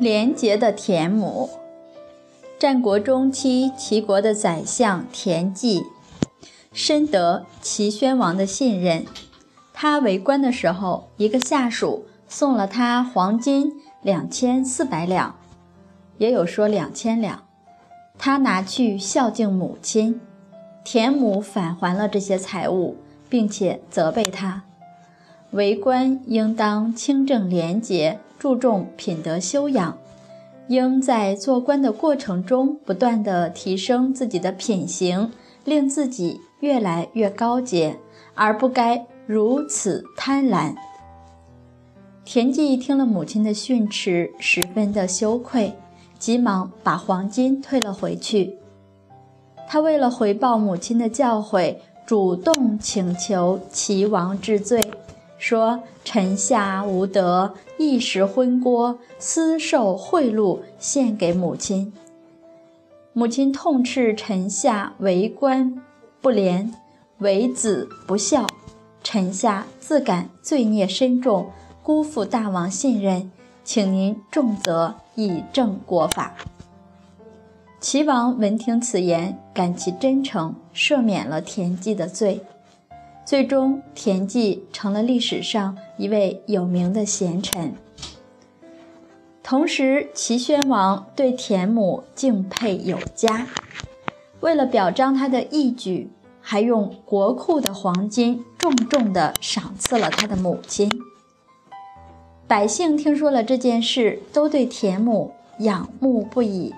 廉洁的田母。战国中期，齐国的宰相田忌深得齐宣王的信任。他为官的时候，一个下属送了他黄金两千四百两，也有说两千两，他拿去孝敬母亲。田母返还了这些财物，并且责备他：为官应当清正廉洁。注重品德修养，应在做官的过程中不断的提升自己的品行，令自己越来越高洁，而不该如此贪婪。田忌听了母亲的训斥，十分的羞愧，急忙把黄金退了回去。他为了回报母亲的教诲，主动请求齐王治罪。说：“臣下无德，一时昏锅，私受贿赂，献给母亲。母亲痛斥臣下为官不廉，为子不孝。臣下自感罪孽深重，辜负大王信任，请您重责以正国法。”齐王闻听此言，感其真诚，赦免了田忌的罪。最终，田忌成了历史上一位有名的贤臣。同时，齐宣王对田母敬佩有加，为了表彰他的义举，还用国库的黄金重重地赏赐了他的母亲。百姓听说了这件事，都对田母仰慕不已，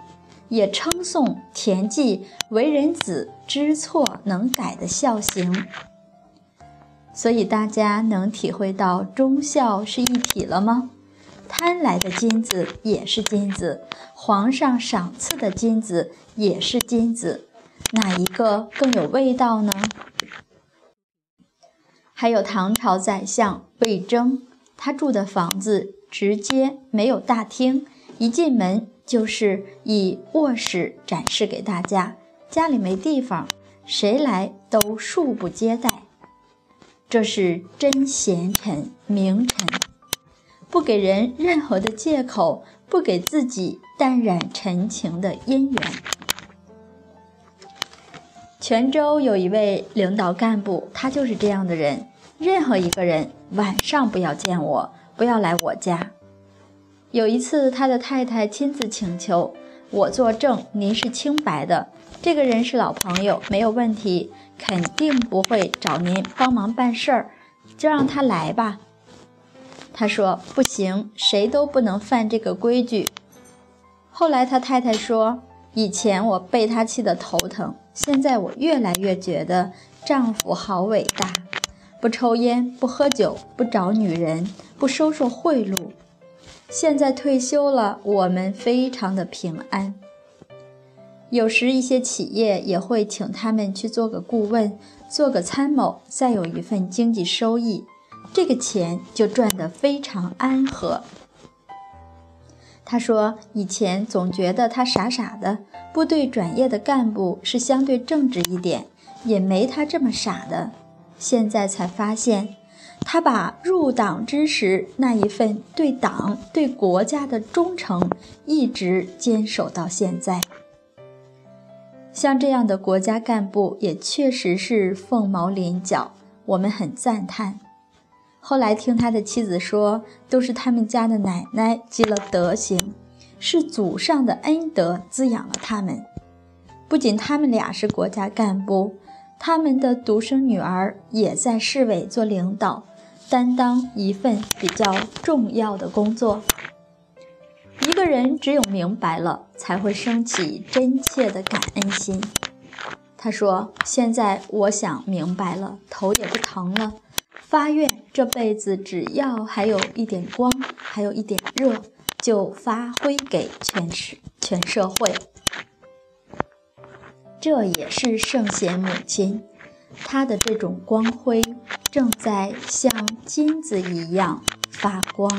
也称颂田忌为人子、知错能改的孝行。所以大家能体会到忠孝是一体了吗？贪来的金子也是金子，皇上赏赐的金子也是金子，哪一个更有味道呢？还有唐朝宰相魏征，他住的房子直接没有大厅，一进门就是以卧室展示给大家，家里没地方，谁来都恕不接待。这是真贤臣、明臣，不给人任何的借口，不给自己淡染陈情的因缘。泉州有一位领导干部，他就是这样的人。任何一个人晚上不要见我，不要来我家。有一次，他的太太亲自请求我作证，您是清白的。这个人是老朋友，没有问题。肯定不会找您帮忙办事儿，就让他来吧。他说不行，谁都不能犯这个规矩。后来他太太说，以前我被他气得头疼，现在我越来越觉得丈夫好伟大，不抽烟，不喝酒，不找女人，不收受贿赂。现在退休了，我们非常的平安。有时一些企业也会请他们去做个顾问，做个参谋，再有一份经济收益，这个钱就赚得非常安和。他说：“以前总觉得他傻傻的，部队转业的干部是相对正直一点，也没他这么傻的。现在才发现，他把入党之时那一份对党、对国家的忠诚，一直坚守到现在。”像这样的国家干部也确实是凤毛麟角，我们很赞叹。后来听他的妻子说，都是他们家的奶奶积了德行，是祖上的恩德滋养了他们。不仅他们俩是国家干部，他们的独生女儿也在市委做领导，担当一份比较重要的工作。一个人只有明白了，才会升起真切的感恩心。他说：“现在我想明白了，头也不疼了，发愿这辈子只要还有一点光，还有一点热，就发挥给全世全社会。这也是圣贤母亲，她的这种光辉正在像金子一样发光。”